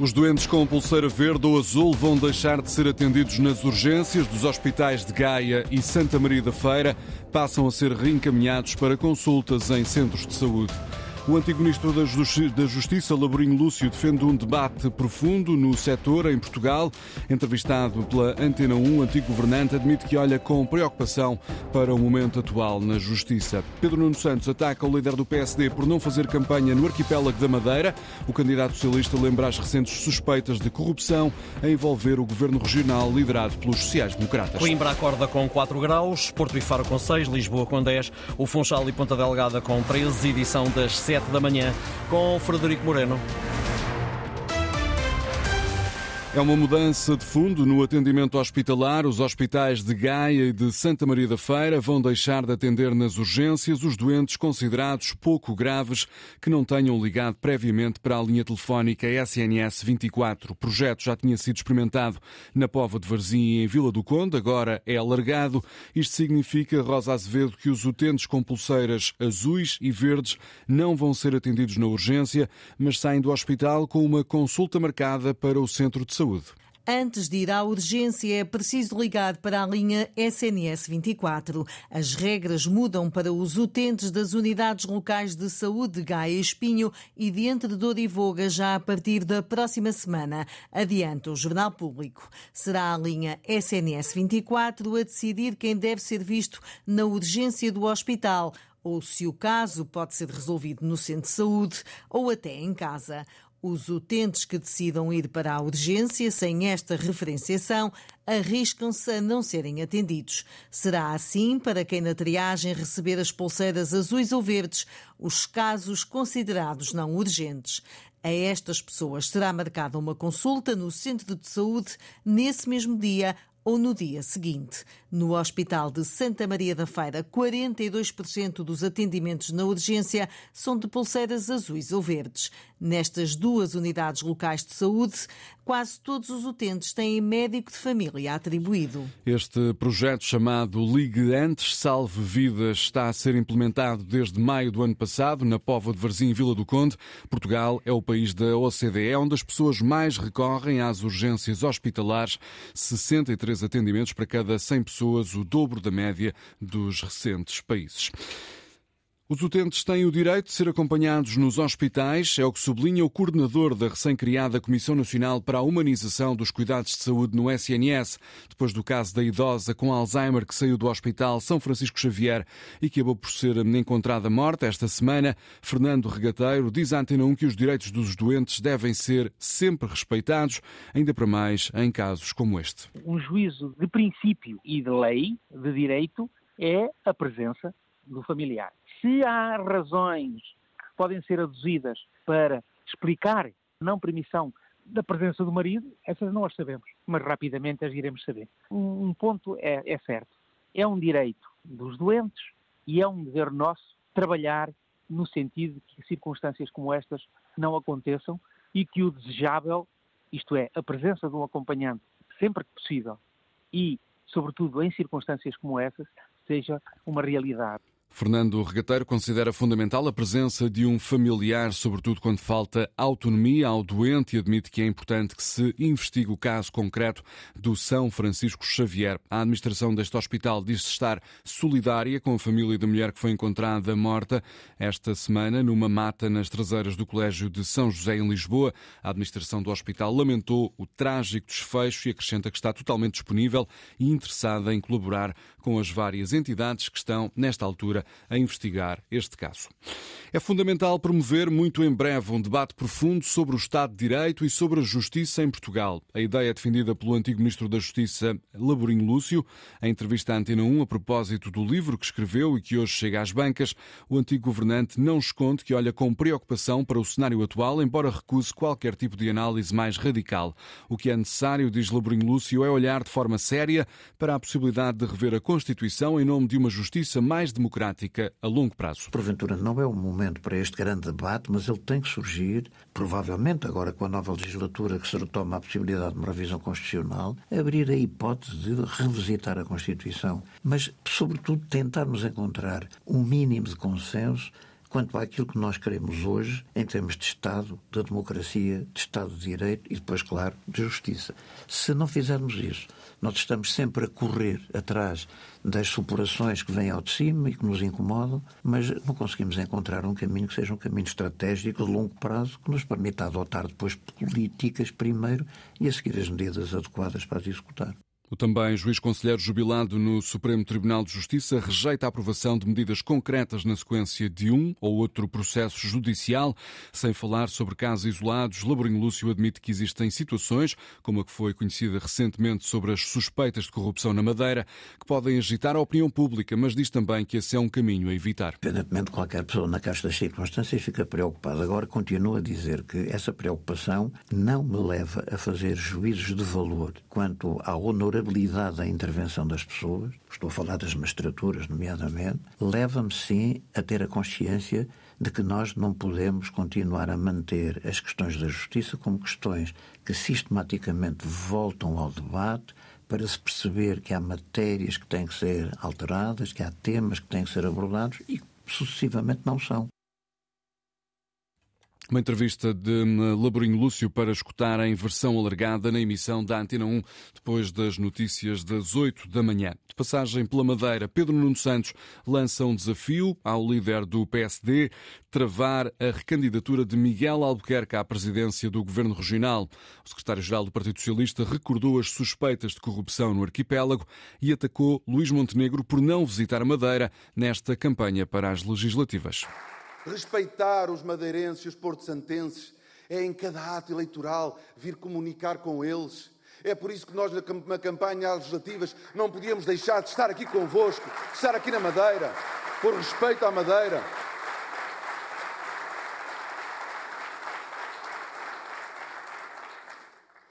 Os doentes com pulseira verde ou azul vão deixar de ser atendidos nas urgências dos hospitais de Gaia e Santa Maria da Feira, passam a ser reencaminhados para consultas em centros de saúde. O antigo ministro da Justiça, Laborinho Lúcio, defende um debate profundo no setor em Portugal. Entrevistado pela Antena 1, o antigo governante admite que olha com preocupação para o momento atual na Justiça. Pedro Nuno Santos ataca o líder do PSD por não fazer campanha no arquipélago da Madeira. O candidato socialista lembra as recentes suspeitas de corrupção a envolver o governo regional liderado pelos sociais-democratas. Coimbra acorda com 4 graus, Porto e Faro com 6, Lisboa com 10, o Funchal e Ponta Delgada com 13, edição das 7 7 da manhã com Frederico Moreno. É uma mudança de fundo no atendimento hospitalar. Os hospitais de Gaia e de Santa Maria da Feira vão deixar de atender nas urgências os doentes considerados pouco graves que não tenham ligado previamente para a linha telefónica SNS 24. O projeto já tinha sido experimentado na Pova de Varzim e em Vila do Conde, agora é alargado. Isto significa, Rosa Azevedo, que os utentes com pulseiras azuis e verdes não vão ser atendidos na urgência, mas saem do hospital com uma consulta marcada para o centro de saúde. Antes de ir à urgência, é preciso ligar para a linha SNS 24. As regras mudam para os utentes das unidades locais de saúde Gaia Espinho e de Entre Dor e Voga já a partir da próxima semana. Adianta o Jornal Público. Será a linha SNS 24 a decidir quem deve ser visto na urgência do hospital ou se o caso pode ser resolvido no centro de saúde ou até em casa. Os utentes que decidam ir para a urgência sem esta referenciação arriscam-se a não serem atendidos. Será assim para quem na triagem receber as pulseiras azuis ou verdes, os casos considerados não urgentes. A estas pessoas será marcada uma consulta no centro de saúde nesse mesmo dia ou no dia seguinte. No Hospital de Santa Maria da Feira, 42% dos atendimentos na urgência são de pulseiras azuis ou verdes. Nestas duas unidades locais de saúde, quase todos os utentes têm médico de família atribuído. Este projeto chamado Ligue Antes Salve Vidas está a ser implementado desde maio do ano passado na Pova de Varzim, Vila do Conde. Portugal é o país da OCDE onde as pessoas mais recorrem às urgências hospitalares, 63 atendimentos para cada 100 pessoas, o dobro da média dos recentes países. Os utentes têm o direito de ser acompanhados nos hospitais, é o que sublinha o coordenador da recém-criada Comissão Nacional para a Humanização dos Cuidados de Saúde no SNS, depois do caso da idosa com Alzheimer que saiu do Hospital São Francisco Xavier e que acabou por ser encontrada morta esta semana. Fernando Regateiro diz à Antena 1 que os direitos dos doentes devem ser sempre respeitados, ainda para mais em casos como este. Um juízo de princípio e de lei, de direito, é a presença do familiar. Se há razões que podem ser aduzidas para explicar não permissão da presença do marido, essas não as sabemos, mas rapidamente as iremos saber. Um, ponto é, é certo: é um direito dos doentes e é um dever nosso trabalhar no sentido de que circunstâncias como estas não aconteçam e que o desejável, isto é, a presença de um acompanhante sempre que possível e, sobretudo, em circunstâncias como essas, seja uma realidade. Fernando Regateiro considera fundamental a presença de um familiar, sobretudo quando falta autonomia ao doente, e admite que é importante que se investigue o caso concreto do São Francisco Xavier. A administração deste hospital diz-se estar solidária com a família da mulher que foi encontrada morta esta semana numa mata nas traseiras do Colégio de São José, em Lisboa. A administração do hospital lamentou o trágico desfecho e acrescenta que está totalmente disponível e interessada em colaborar com as várias entidades que estão, nesta altura, a investigar este caso. É fundamental promover muito em breve um debate profundo sobre o Estado de Direito e sobre a justiça em Portugal. A ideia é defendida pelo antigo Ministro da Justiça, Laborinho Lúcio. Em entrevista à Antena 1, a propósito do livro que escreveu e que hoje chega às bancas, o antigo governante não esconde que olha com preocupação para o cenário atual, embora recuse qualquer tipo de análise mais radical. O que é necessário, diz Laborinho Lúcio, é olhar de forma séria para a possibilidade de rever a Constituição em nome de uma justiça mais democrática prática a longo prazo. Porventura não é o momento para este grande debate, mas ele tem que surgir, provavelmente agora com a nova legislatura que se retoma a possibilidade de uma revisão constitucional, abrir a hipótese de revisitar a Constituição, mas sobretudo tentarmos encontrar um mínimo de consenso quanto àquilo que nós queremos hoje em termos de Estado, de democracia, de Estado de Direito e depois, claro, de justiça. Se não fizermos isso, nós estamos sempre a correr atrás das supurações que vêm ao de cima e que nos incomodam, mas não conseguimos encontrar um caminho que seja um caminho estratégico de longo prazo que nos permita adotar depois políticas primeiro e a seguir as medidas adequadas para as executar. O também juiz conselheiro jubilado no Supremo Tribunal de Justiça rejeita a aprovação de medidas concretas na sequência de um ou outro processo judicial. Sem falar sobre casos isolados, Laborinho Lúcio admite que existem situações, como a que foi conhecida recentemente sobre as suspeitas de corrupção na Madeira, que podem agitar a opinião pública, mas diz também que esse é um caminho a evitar. Independentemente, qualquer pessoa na caixa das circunstâncias fica preocupada. Agora, continuo a dizer que essa preocupação não me leva a fazer juízos de valor quanto à honorabilidade vulnerabilidade da intervenção das pessoas, estou a falar das magistraturas, nomeadamente, leva-me sim a ter a consciência de que nós não podemos continuar a manter as questões da justiça como questões que sistematicamente voltam ao debate para se perceber que há matérias que têm que ser alteradas, que há temas que têm que ser abordados e sucessivamente não são. Uma entrevista de hum, Laborinho Lúcio para escutar em versão alargada na emissão da Antena 1, depois das notícias das 8 da manhã. De passagem pela Madeira, Pedro Nuno Santos lança um desafio ao líder do PSD travar a recandidatura de Miguel Albuquerque à presidência do Governo Regional. O secretário-geral do Partido Socialista recordou as suspeitas de corrupção no arquipélago e atacou Luís Montenegro por não visitar a Madeira nesta campanha para as legislativas. Respeitar os madeirenses e os porto-santenses é em cada ato eleitoral vir comunicar com eles. É por isso que nós, na campanha legislativas, não podíamos deixar de estar aqui convosco, de estar aqui na Madeira, por respeito à Madeira.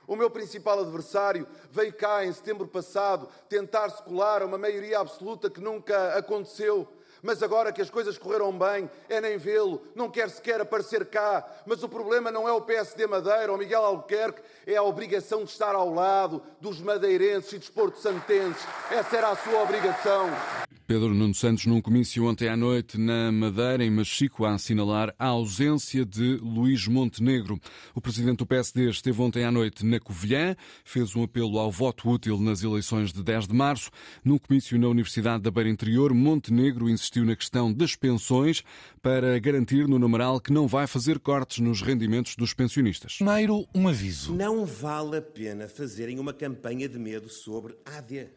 O meu principal adversário veio cá em setembro passado tentar se colar a uma maioria absoluta que nunca aconteceu mas agora que as coisas correram bem, é nem vê-lo, não quer sequer aparecer cá. Mas o problema não é o PSD Madeira ou Miguel Albuquerque, é a obrigação de estar ao lado dos madeirenses e dos porto-santenses. Essa era a sua obrigação. Pedro Nuno Santos num comício ontem à noite na Madeira, em Machico, a assinalar a ausência de Luís Montenegro. O presidente do PSD esteve ontem à noite na Covilhã, fez um apelo ao voto útil nas eleições de 10 de março. Num comício na Universidade da Beira Interior, Montenegro insistiu na questão das pensões para garantir no numeral que não vai fazer cortes nos rendimentos dos pensionistas. Primeiro, um aviso. Não vale a pena fazerem uma campanha de medo sobre a AD.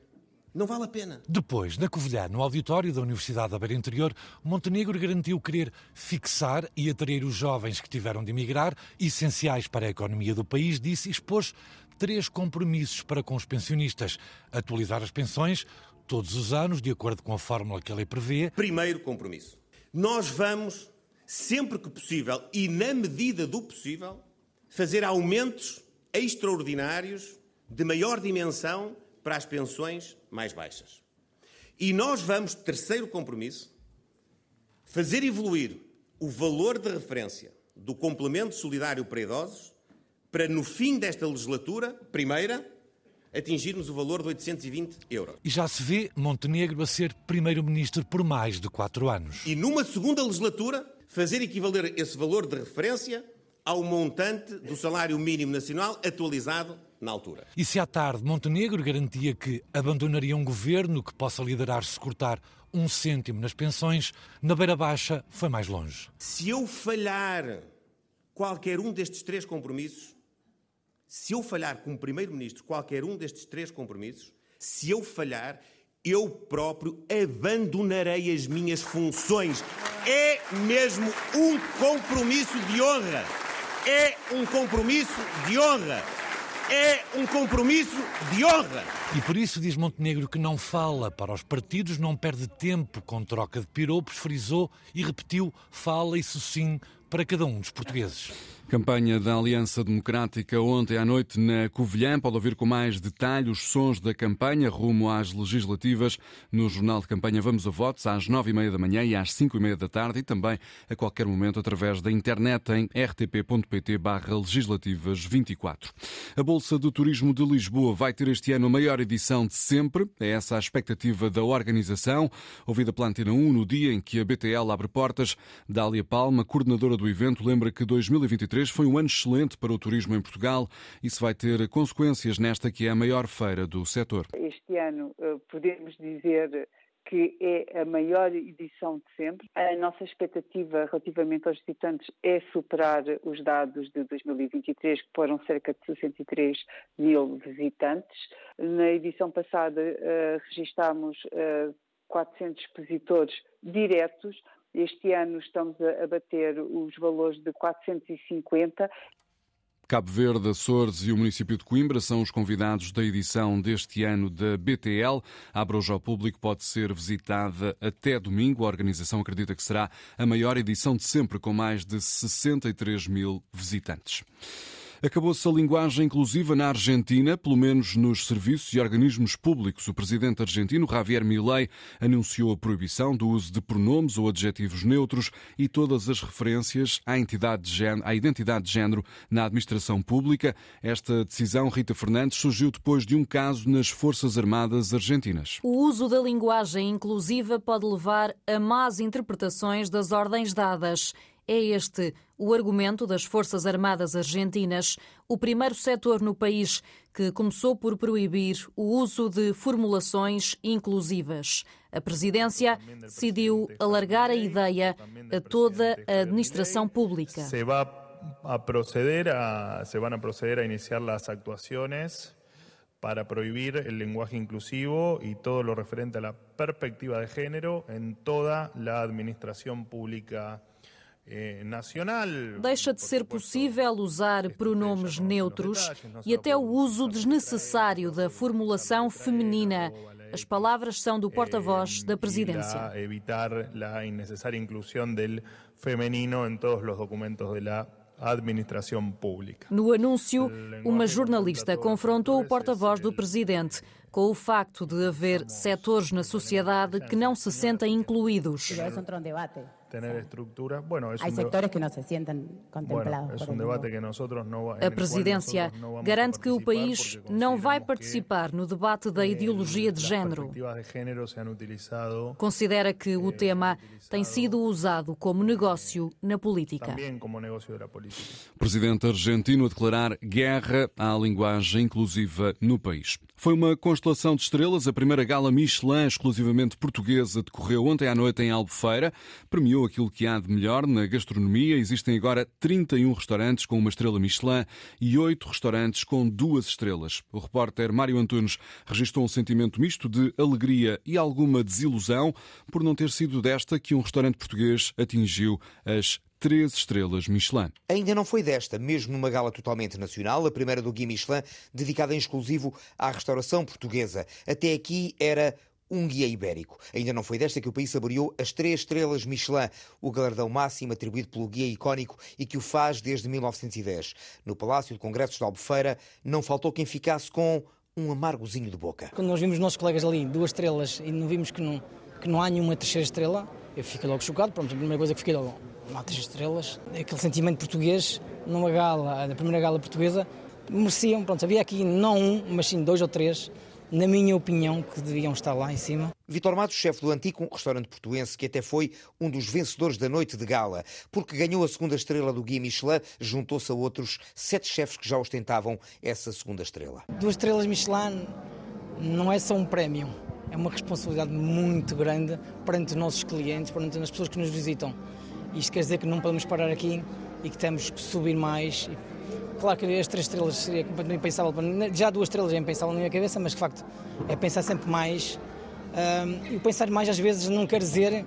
Não vale a pena. Depois, na Covilhã, no auditório da Universidade da Beira Interior, Montenegro garantiu querer fixar e atrair os jovens que tiveram de emigrar, essenciais para a economia do país, disse e expôs três compromissos para com os pensionistas. Atualizar as pensões todos os anos, de acordo com a fórmula que a lei prevê. Primeiro compromisso. Nós vamos, sempre que possível e na medida do possível, fazer aumentos extraordinários de maior dimensão para as pensões mais baixas. E nós vamos, terceiro compromisso, fazer evoluir o valor de referência do complemento solidário para idosos para, no fim desta legislatura, primeira, atingirmos o valor de 820 euros. E já se vê Montenegro a ser primeiro-ministro por mais de quatro anos. E numa segunda legislatura, fazer equivaler esse valor de referência ao montante do salário mínimo nacional atualizado na altura. E se à tarde Montenegro garantia que abandonaria um governo que possa liderar-se cortar um cêntimo nas pensões, na Beira Baixa foi mais longe. Se eu falhar qualquer um destes três compromissos, se eu falhar como Primeiro-Ministro qualquer um destes três compromissos, se eu falhar, eu próprio abandonarei as minhas funções. É mesmo um compromisso de honra. É um compromisso de honra é um compromisso de honra. E por isso diz Montenegro que não fala para os partidos, não perde tempo com troca de piropos, frisou e repetiu: fala, isso sim, para cada um dos portugueses. Campanha da Aliança Democrática ontem à noite na Covilhã. Pode ouvir com mais detalhe os sons da campanha rumo às legislativas no Jornal de Campanha Vamos a Votos às nove e meia da manhã e às cinco e meia da tarde e também a qualquer momento através da internet em rtp.pt barra legislativas 24. A Bolsa do Turismo de Lisboa vai ter este ano a maior edição de sempre. É essa a expectativa da organização. Ouvida pela Antena 1 no dia em que a BTL abre portas. Dália Palma, coordenadora do evento, lembra que 2023 2023 foi um ano excelente para o turismo em Portugal. Isso vai ter consequências nesta que é a maior feira do setor. Este ano eh, podemos dizer que é a maior edição de sempre. A nossa expectativa relativamente aos visitantes é superar os dados de 2023, que foram cerca de 63 mil visitantes. Na edição passada, uh, registámos uh, 400 expositores diretos, este ano estamos a bater os valores de 450 Cabo Verde, Açores e o município de Coimbra são os convidados da edição deste ano da BTL. Abra hoje ao público, pode ser visitada até domingo. A organização acredita que será a maior edição de sempre, com mais de 63 mil visitantes. Acabou-se a linguagem inclusiva na Argentina, pelo menos nos serviços e organismos públicos. O presidente argentino, Javier Milei, anunciou a proibição do uso de pronomes ou adjetivos neutros e todas as referências à, género, à identidade de género na administração pública. Esta decisão, Rita Fernandes, surgiu depois de um caso nas Forças Armadas Argentinas. O uso da linguagem inclusiva pode levar a más interpretações das ordens dadas. É este o argumento das Forças Armadas Argentinas, o primeiro setor no país que começou por proibir o uso de formulações inclusivas. A presidência decidiu alargar a ideia a toda a administração pública. Se vai a proceder a, se van a proceder a iniciar las actuaciones para prohibir el lenguaje inclusivo y todo lo referente a la perspectiva de género en toda la administración pública Deixa de ser possível usar pronomes neutros e até o uso desnecessário da formulação feminina. As palavras são do porta-voz da presidência. Evitar a innecessária inclusão do feminino em todos os documentos da administração pública. No anúncio, uma jornalista confrontou o porta-voz do presidente com o facto de haver setores na sociedade que não se sentem incluídos tener estructuras. Bueno, es Hay sectores que no se sienten contemplados. Bueno, es un debate que nosotros no, a presidência garante que o país não vai participar no debate da ideologia de género. Considera que o tema tem sido usado como negócio na política. Presidente argentino a declarar guerra à linguagem inclusiva no país. Foi uma constelação de estrelas. A primeira gala Michelin, exclusivamente portuguesa, decorreu ontem à noite em Albufeira. Premiou aquilo que há de melhor na gastronomia. Existem agora 31 restaurantes com uma estrela Michelin e 8 restaurantes com duas estrelas. O repórter Mário Antunes registrou um sentimento misto de alegria e alguma desilusão por não ter sido desta que um restaurante português atingiu as três estrelas Michelin. Ainda não foi desta, mesmo numa gala totalmente nacional, a primeira do Guia Michelin, dedicada em exclusivo à restauração portuguesa. Até aqui era um guia ibérico. Ainda não foi desta que o país saboreou as três estrelas Michelin, o galardão máximo atribuído pelo guia icónico e que o faz desde 1910. No Palácio de Congressos de Albufeira, não faltou quem ficasse com um amargozinho de boca. Quando nós vimos os nossos colegas ali, duas estrelas, e não vimos que não, que não há nenhuma terceira estrela, eu fiquei logo chocado. Pronto, a primeira coisa que fiquei logo, há três estrelas. Aquele sentimento português, numa gala, na primeira gala portuguesa, mereciam, pronto, havia aqui não um, mas sim dois ou três na minha opinião, que deviam estar lá em cima. Vitor Matos, chefe do Antico, um restaurante portuense que até foi um dos vencedores da noite de gala, porque ganhou a segunda estrela do Guia Michelin, juntou-se a outros sete chefes que já ostentavam essa segunda estrela. Duas estrelas Michelin não é só um prémio, é uma responsabilidade muito grande perante os nossos clientes, perante as pessoas que nos visitam. Isto quer dizer que não podemos parar aqui e que temos que subir mais Claro que as três estrelas seria completamente impensável, já duas estrelas é impensável na minha cabeça, mas de facto é pensar sempre mais. E pensar mais às vezes não quer dizer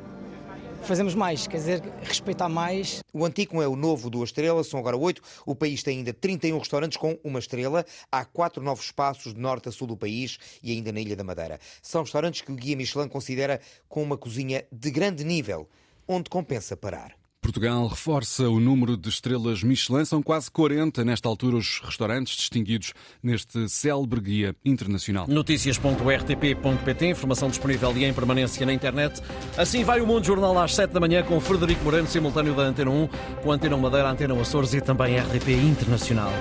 fazemos mais, quer dizer, respeitar mais. O Antigo é o novo duas estrelas, são agora oito. O país tem ainda 31 restaurantes com uma estrela. Há quatro novos espaços de norte a sul do país e ainda na Ilha da Madeira. São restaurantes que o Guia Michelin considera com uma cozinha de grande nível, onde compensa parar. Portugal reforça o número de estrelas Michelin. São quase 40 nesta altura os restaurantes distinguidos neste célebre guia internacional. Notícias.rtp.pt, informação disponível e em permanência na internet. Assim vai o Mundo Jornal às 7 da manhã com Frederico Moreno, simultâneo da Antena 1, com a Antena Madeira, Antena Açores e também RTP Internacional.